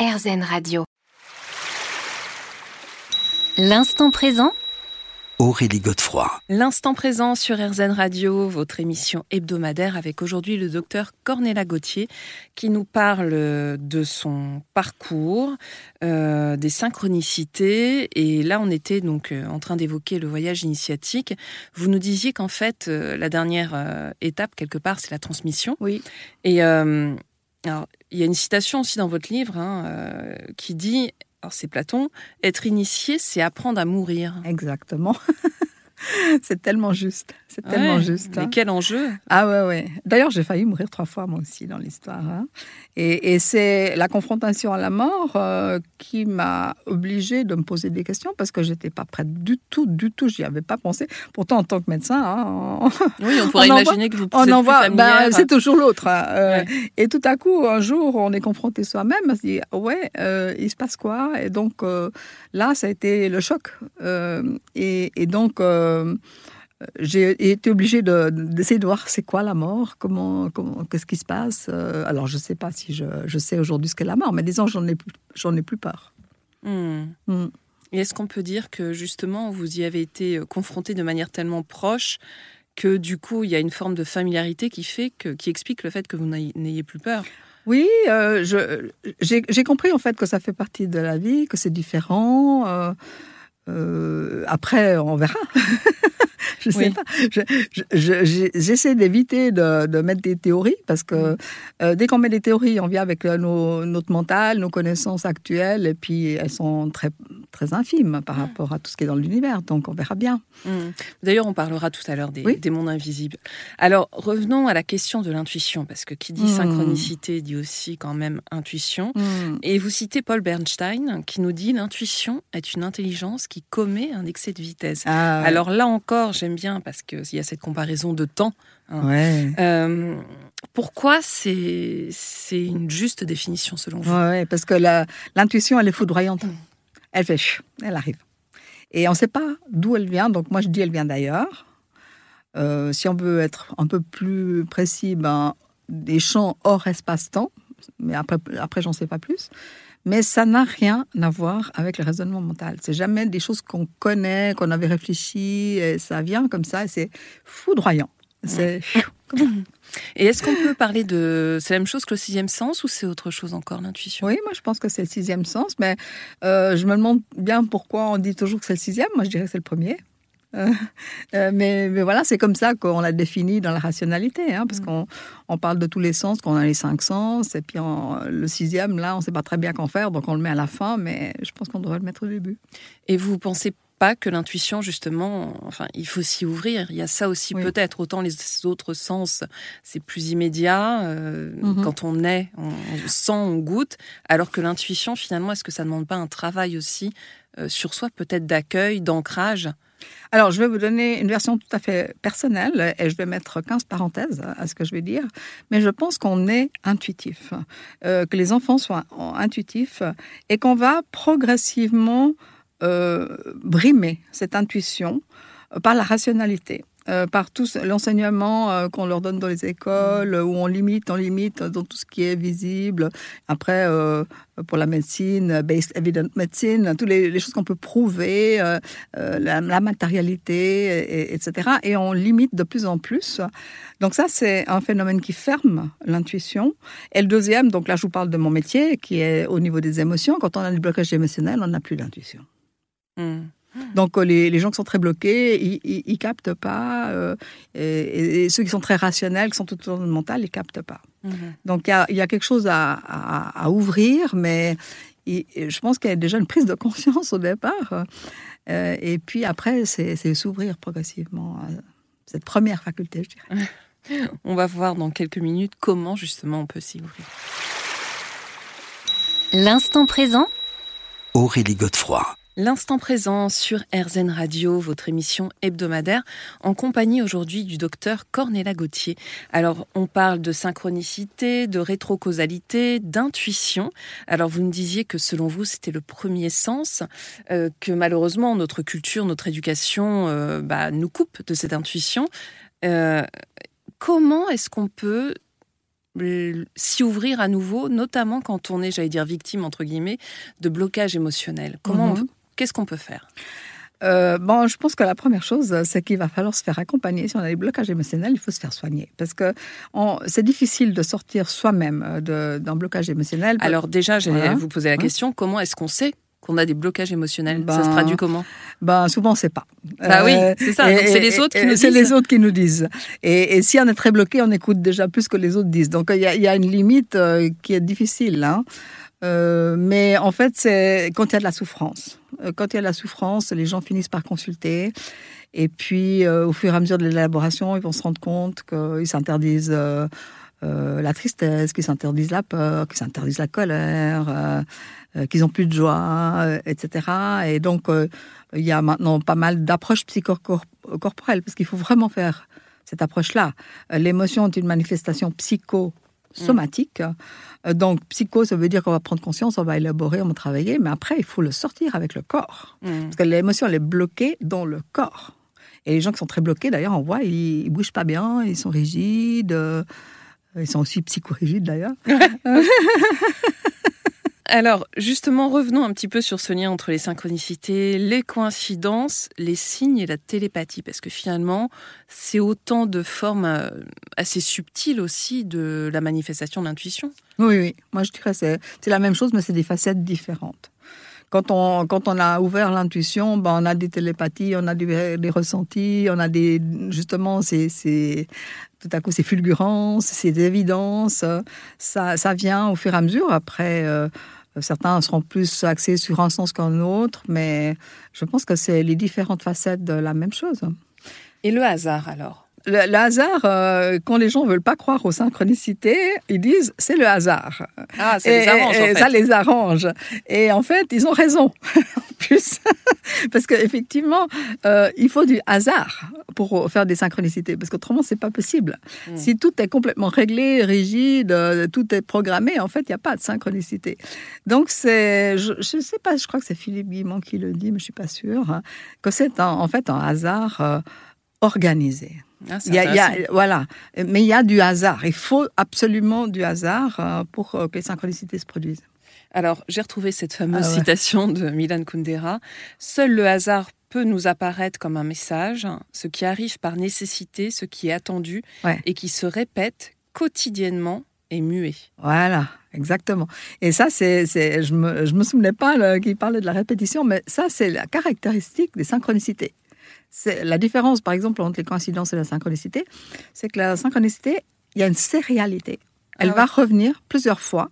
RZN Radio. L'instant présent Aurélie Godefroy. L'instant présent sur RZN Radio, votre émission hebdomadaire avec aujourd'hui le docteur Cornéla Gauthier qui nous parle de son parcours, euh, des synchronicités. Et là, on était donc euh, en train d'évoquer le voyage initiatique. Vous nous disiez qu'en fait, euh, la dernière étape, quelque part, c'est la transmission. Oui. Et alors, il y a une citation aussi dans votre livre hein, qui dit alors c'est Platon, être initié, c'est apprendre à mourir. Exactement. c'est tellement juste. C'est tellement juste. Mais hein. quel enjeu Ah ouais, ouais. D'ailleurs, j'ai failli mourir trois fois, moi aussi, dans l'histoire. Hein. Et, c'est la confrontation à la mort euh, qui m'a obligée de me poser des questions parce que j'étais pas prête du tout, du tout. J'y avais pas pensé. Pourtant, en tant que médecin, hein, oui, on pourrait imaginer que vous on en voit, ben, c'est toujours l'autre. Euh, et tout à coup, un jour, on est confronté soi-même, on se dit, ouais, euh, il se passe quoi? Et donc là, ça a été le choc. Et, et, donc j'ai été obligée d'essayer de, voir c'est quoi la mort, comment, comment qu'est-ce qui se passe. Euh, alors je ne sais pas si je, je sais aujourd'hui ce qu'est la mort, mais disons j'en ai j'en ai plus peur. Hmm. Hmm. Et est-ce qu'on peut dire que justement vous y avez été euh, confronté de manière tellement proche que du coup il y a une forme de familiarité qui fait que, qui explique le fait que vous n'ayez plus peur? Oui, euh, j'ai compris en fait que ça fait partie de la vie, que c'est différent. Après, on verra. je sais pas. J'essaie d'éviter de, mettre des théories parce que mm. euh, dès qu'on met des théories, on vient avec euh, notre mental, nos connaissances actuelles, et puis elles sont très, très infimes par rapport à tout ce qui est dans l'univers. Donc on verra bien. Mm. D'ailleurs, on parlera tout à l'heure des, des, mondes invisibles. Alors revenons à la question de l'intuition, parce que qui dit synchronicité dit aussi quand même intuition. Et vous citez Paul Bernstein qui nous dit l'intuition est une intelligence qui commet un excès de vitesse. Ah Alors là encore, j'aime bien parce qu'il y a cette comparaison de temps. Hein. Euh, pourquoi c'est une juste définition selon vous? Ouais, Parce que l'intuition, elle est foudroyante. Elle fait elle arrive. Et on ne sait pas d'où elle vient. Donc moi, je dis elle vient d'ailleurs. Euh, si on veut être un peu plus précis, ben, des champs hors espace-temps. Mais après, après j'en sais pas plus. Mais ça n'a rien à voir avec le raisonnement mental. C'est jamais des choses qu'on connaît, qu'on avait réfléchi, et ça vient comme ça, et c'est foudroyant. C'est. Et est-ce qu'on peut parler de. C'est la même chose que le sixième sens ou c'est autre chose encore, l'intuition? Oui, moi je pense que c'est le sixième sens, mais euh, je me demande bien pourquoi on dit toujours que c'est le sixième. Moi je dirais que c'est le premier. Euh, euh, mais, mais, voilà, c'est comme ça qu'on l'a défini dans la rationalité, hein, parce mm. qu'on on parle de tous les sens, qu'on a les cinq sens, et puis le sixième, là, on ne sait pas très bien qu'en faire, donc on le met à la fin, mais je pense qu'on devrait le mettre au début. Et vous pensez pas que l'intuition, justement, enfin, il faut s'y ouvrir. Il y a ça aussi peut-être. Autant les autres sens, c'est plus immédiat. Euh, mm-hmm. Quand on est, on, sent, on goûte. Alors que l'intuition, finalement, est-ce que ça ne demande pas un travail aussi sur soi, peut-être d'accueil, d'ancrage? Alors, je vais vous donner une version tout à fait personnelle et je vais mettre 15 parenthèses à ce que je vais dire. Mais je pense qu'on est intuitif, euh, que les enfants soient intuitifs et qu'on va progressivement euh, brimer cette intuition par la rationalité. Euh, par tout l'enseignement euh, qu'on leur donne dans les écoles, où on limite, on limite dans tout ce qui est visible. Après, euh, pour la médecine, based evidence medicine, toutes les, choses qu'on peut prouver, la, matérialité, etc. Et on limite de plus en plus. Donc ça, c'est un phénomène qui ferme l'intuition. Et le deuxième, donc là, je vous parle de mon métier, qui est au niveau des émotions. Quand on a des blocages émotionnels, on n'a plus d'intuition. Hmm. Donc euh, les, gens qui sont très bloqués, ils, ne captent pas, euh, et, ceux qui sont très rationnels, qui sont tout autour du mental, ils captent pas. Mhm. Donc il y, a, quelque chose à, ouvrir, mais je pense qu'il y a déjà une prise de conscience au départ, euh, et puis après c'est s'ouvrir progressivement à cette première faculté, je dirais. On va voir dans quelques minutes comment justement on peut s'y ouvrir. L'instant présent. Aurélie Godefroy. L'instant présent sur RZN Radio, votre émission hebdomadaire, en compagnie aujourd'hui du docteur Cornéla Gauthier. Alors, on parle de synchronicité, de rétrocausalité, d'intuition. Alors, vous me disiez que selon vous, c'était le premier sens, euh, que malheureusement, notre culture, notre éducation euh, bah, nous coupe de cette intuition. Euh, comment est-ce qu'on peut s'y ouvrir à nouveau, notamment quand on est, j'allais dire, victime, entre guillemets, de blocage émotionnel Comment. Qu'est-ce qu'on peut faire? Euh, bon, je pense que la première chose, c'est qu'il va falloir se faire accompagner. Si on a des blocages émotionnels, il faut se faire soigner. Parce que c'est difficile de sortir soi-même euh, d'un blocage émotionnel. Alors déjà, j'allais Voilà. vous poser la Ouais. question, comment est-ce qu'on sait qu'on a des blocages émotionnels? Ça se Ben, traduit comment? Ben, souvent, on ne sait pas. Bah oui, Euh, c'est ça. c'est les autres qui nous C'est disent. les autres qui nous disent. Et, et si on est très bloqué, on écoute déjà plus que les autres disent. Donc il y, a- il y a une limite qui est difficile. hein. Euh, mais en fait, c'est quand il y a de la souffrance. Euh, Quand il y a de la souffrance, les gens finissent par consulter. Et puis, euh, au fur et à mesure de l'élaboration, ils vont se rendre compte qu'ils s'interdisent la tristesse, qu'ils s'interdisent la peur, qu'ils s'interdisent la colère, qu'ils n'ont plus de joie, etc. Et donc, il y a maintenant pas mal d'approches psychocorporelles, parce qu'il faut vraiment faire cette approche-là. L'émotion est une manifestation psychosomatique. Euh, Donc, psycho, ça veut dire qu'on va prendre conscience, on va élaborer, on va travailler, mais après, il faut le sortir avec le corps. Hmm. Parce que l'émotion, elle est bloquée dans le corps. Et les gens qui sont très bloqués, d'ailleurs, on voit, ils, ils bougent pas bien, ils sont rigides. euh, ils sont aussi psychorigides, d'ailleurs. Alors, justement, revenons un petit peu sur ce lien entre les synchronicités, les coïncidences, les signes et la télépathie, parce que finalement, c'est autant de formes euh, assez subtiles aussi de la manifestation de l'intuition. Oui, oui. Moi, je dirais que c'est la même chose, mais c'est des facettes différentes. Quand on, quand on a ouvert l'intuition, ben, on a des télépathies, on a des, ressentis, on a des. Justement, c'est. c'est- Tout à coup, c'est fulgurances, des évidences. Ça, ça vient au fur et à mesure. Après, euh, certains seront plus axés sur un sens qu'un autre, mais je pense que c'est les différentes facettes de la même chose. Et le hasard, alors? Le, le hasard, euh, quand les gens veulent pas croire aux synchronicités, ils disent c'est le hasard. Ah, ça Et- les arrange, et en fait. Ça les arrange. Et en fait, ils ont raison, en plus. Parce qu'effectivement, euh, il faut du hasard pour faire des synchronicités, parce qu'autrement, c'est pas possible. Mm. Si tout est complètement réglé, rigide, euh, tout est programmé, en fait, il n'y a pas de synchronicité. Donc, c'est, je ne sais pas, je crois que c'est Philippe Guimont qui le dit, mais je suis pas sûre, hein, que c'est en fait un hasard euh, organisé. Ah, Il y a- il y a- intéressant. voilà, mais il y a du hasard. Il faut absolument du hasard euh, pour euh, que les synchronicités se produisent. Alors, j'ai retrouvé cette fameuse Ah ouais. citation de Milan Kundera. Seul le hasard peut nous apparaître comme un message, ce qui arrive par nécessité, ce qui est attendu Ouais. et qui se répète quotidiennement et muet. Voilà, exactement. Et ça, c'est, je me, je me souvenais pas qu'il parlait de la répétition, mais ça, c'est la caractéristique des synchronicités. La différence, par exemple, entre les coïncidences et la synchronicité, c'est que la synchronicité, il y a une sérialité. Elle Ah va revenir plusieurs fois.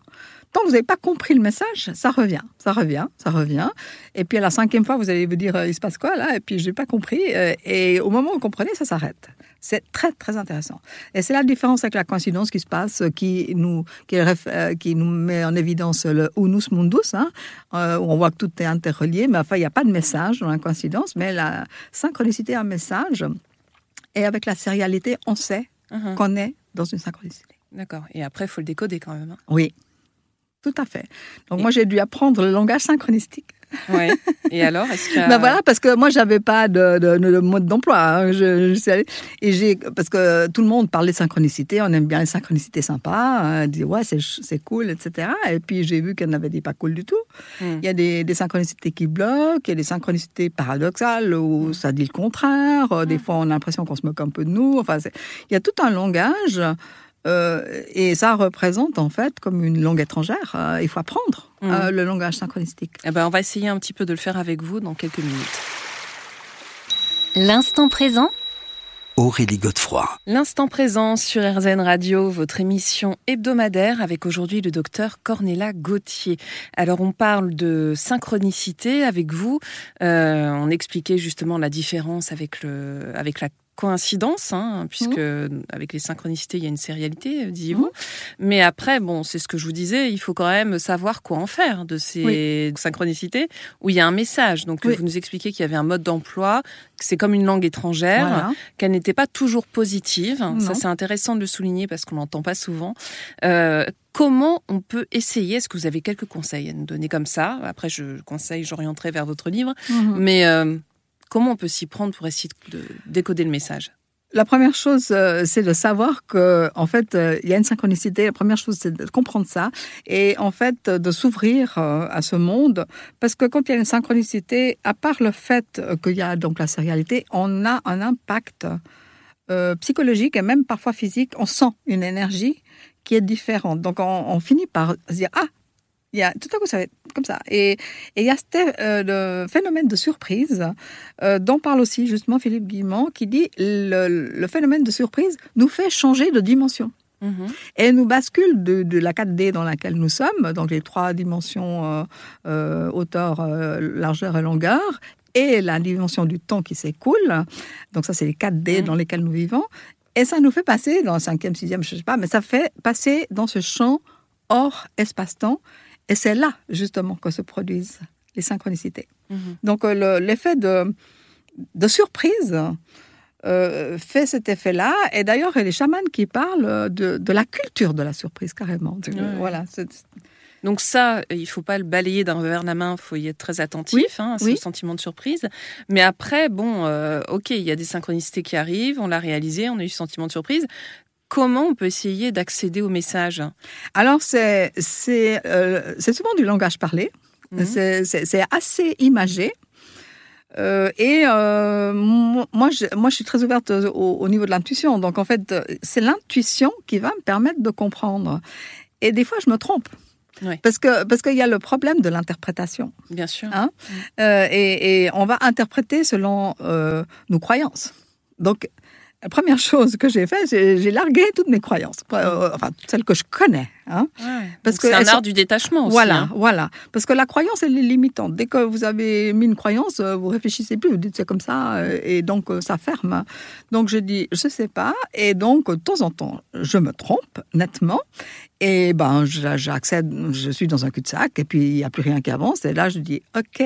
Tant que vous n'avez pas compris le message, ça revient, ça revient, ça revient. Et puis à la cinquième fois, vous allez vous dire, euh, il se passe quoi là? Et puis je n'ai pas compris. Euh, Et au moment où vous comprenez, ça s'arrête. C'est très, très intéressant. Et c'est la différence avec la coïncidence qui se passe, euh, qui nous, qui, nous met en évidence le unus mundus, hein, où on voit que tout est interrelié, mais enfin, il n'y a pas de message dans la coïncidence, mais la synchronicité a un message. Et avec la sérialité, on sait Mhm. qu'on est dans une synchronicité. D'accord. Et après, il faut le décoder quand même. hein. Oui, tout à fait. Donc Et- moi, j'ai dû apprendre le langage synchronistique. Ouais. Et alors, est-ce a- Ben voilà, parce que moi, j'avais pas de, de- de mode d'emploi. hein. Je, je suis allée- et j'ai, parce que tout le monde parlait de synchronicité, on aime bien les synchronicités sympas, hein, on dit ouais, c'est, cool, etc. Et puis j'ai vu qu'il y en avait des pas cool du tout. Hmm. Il y a des, des synchronicités qui bloquent, il y a des synchronicités paradoxales où ça dit le contraire. Des fois, on a l'impression qu'on se moque un peu de nous. Enfin, il y a tout un langage. Euh, et ça représente en fait comme une langue étrangère. Euh, il faut apprendre euh, le langage synchronistique. Eh ben, on va essayer un petit peu de le faire avec vous dans quelques minutes. L'instant présent Aurélie Godefroy. L'instant présent sur RZN Radio, votre émission hebdomadaire avec aujourd'hui le docteur Cornéla Gauthier. Alors on parle de synchronicité avec vous. Euh, on expliquait justement la différence avec le avec la coïncidence, hein, puisque avec les synchronicités il y a une sérialité, euh, disiez-vous. Mais après, bon, c'est ce que je vous disais, il faut quand même savoir quoi en faire de ces synchronicités où il y a un message. Donc Oui. vous nous expliquez qu'il y avait un mode d'emploi, que c'est comme une langue étrangère Voilà. qu'elle n'était pas toujours positive. Non. Ça, c'est intéressant de le souligner parce qu'on l'entend pas souvent. Euh, comment on peut essayer Est-ce que vous avez quelques conseils à nous donner comme ça? Après, je conseille, j'orienterai vers votre livre. Mhm. Mais euh, comment on peut s'y prendre pour essayer de décoder le message? La première chose, euh, c'est de savoir que, en fait, euh, il y a une synchronicité. La première chose, c'est de comprendre ça et, en fait, de s'ouvrir euh, à ce monde. Parce que quand il y a une synchronicité, à part le fait qu'il y a donc la sérialité, on a un impact psychologique et même parfois physique. On sent une énergie qui est différente. Donc, on, on finit par se dire, ah, il y a, tout à coup, ça va être comme ça. Et, il y a ce euh, le phénomène de surprise euh, dont parle aussi justement Philippe Guimont, qui dit le, le phénomène de surprise nous fait changer de dimension. Mm-hmm. Et nous bascule de, de, la 4D dans laquelle nous sommes, donc les trois dimensions euh, euh hauteur, largeur et longueur, et la dimension du temps qui s'écoule. Donc ça, c'est les 4D mm-hmm. dans lesquels nous vivons. Et ça nous fait passer dans le cinquième, sixième, je ne sais pas, mais ça fait passer dans ce champ hors espace-temps et c'est là, justement, que se produisent les synchronicités. Mhm. Donc, euh, l'effet de, de, surprise euh, fait cet effet-là. Et d'ailleurs, il y a des chamans qui parlent de, de, la culture de la surprise, carrément. Voilà. Donc ça, il faut pas le balayer d'un revers de la main, il faut y être très attentif hein, à ce sentiment de surprise. Mais après, bon, euh, ok, il y a des synchronicités qui arrivent, on l'a réalisé, on a eu ce sentiment de surprise. Comment on peut essayer d'accéder au message Alors, c'est euh, souvent du langage parlé. Mhm. C'est assez imagé. Euh, et euh, moi, je, moi, je suis très ouverte au, niveau de l'intuition. Donc, en fait, c'est l'intuition qui va me permettre de comprendre. Et des fois, je me trompe. Parce que parce qu'il y a le problème de l'interprétation. Bien sûr. Hein? Et, et, on va interpréter selon nos croyances. Donc, la première chose que j'ai fait, j'ai largué toutes mes croyances, euh, enfin celles que je connais. Hein, parce que c'est un art du détachement aussi. Voilà, hein. voilà. Parce que la croyance, elle est limitante. Dès que vous avez mis une croyance, euh, vous réfléchissez plus, vous dites c'est comme ça, euh, et donc ça ferme. Donc je dis je sais pas, et donc de temps en temps, je me trompe nettement, et ben j'accède, je suis dans un cul-de-sac, et puis il n'y a plus rien qui avance, et là je dis ok.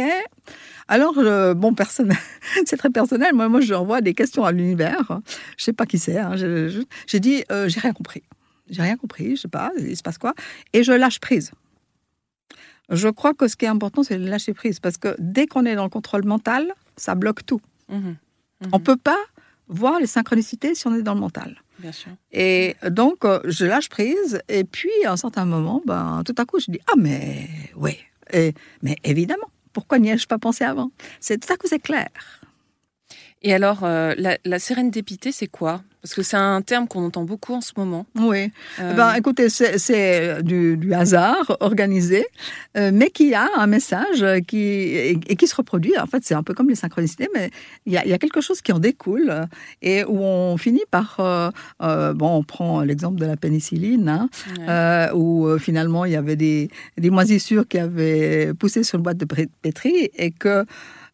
Alors, bon, personnel, c'est très personnel. Moi, moi, j'envoie des questions à l'univers. Je sais pas qui c'est. Hein. J'ai dit, euh, j'ai rien compris. J'ai rien compris. Je sais pas. Il se passe quoi Et je lâche prise. Je crois que ce qui est important, c'est de lâcher prise. Parce que dès qu'on est dans le contrôle mental, ça bloque tout. Mmh mmh on ne peut pas voir les synchronicités si on est dans le mental. Bien sûr. Et donc, euh, je lâche prise. Et puis, à un certain moment, ben, tout à coup, je dis Ah, mais oui. mais évidemment. Pourquoi n'y ai-je pas pensé avant? C'est tout à coup c'est clair. Et alors, euh, la, la sérendipité, c'est quoi? Parce que c'est un terme qu'on entend beaucoup en ce moment. Oui. Euh, ben, écoutez, c'est du, du, hasard organisé, euh, mais qui a un message qui, et, qui se reproduit. En fait, c'est un peu comme les synchronicités, mais il y, a, il y, a, quelque chose qui en découle et où on finit par... bon, on prend l'exemple de la pénicilline, hein, où finalement, il y avait des, des moisissures qui avaient poussé sur une boîte de pétri et que...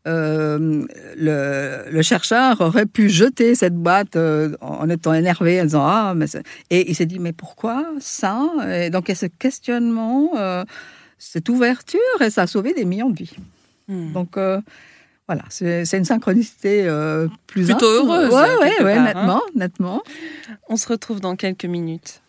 Euh, le, chercheur aurait pu jeter cette boîte euh, en étant énervé, en disant ah mais et il s'est dit mais pourquoi ça? Et donc il y a ce questionnement, euh, cette ouverture et ça a sauvé des millions de vies. Hmm. Donc voilà, c'est une synchronicité plus plutôt heureuse. Oui, ouais, ouais, hein. nettement, nettement. On se retrouve dans quelques minutes.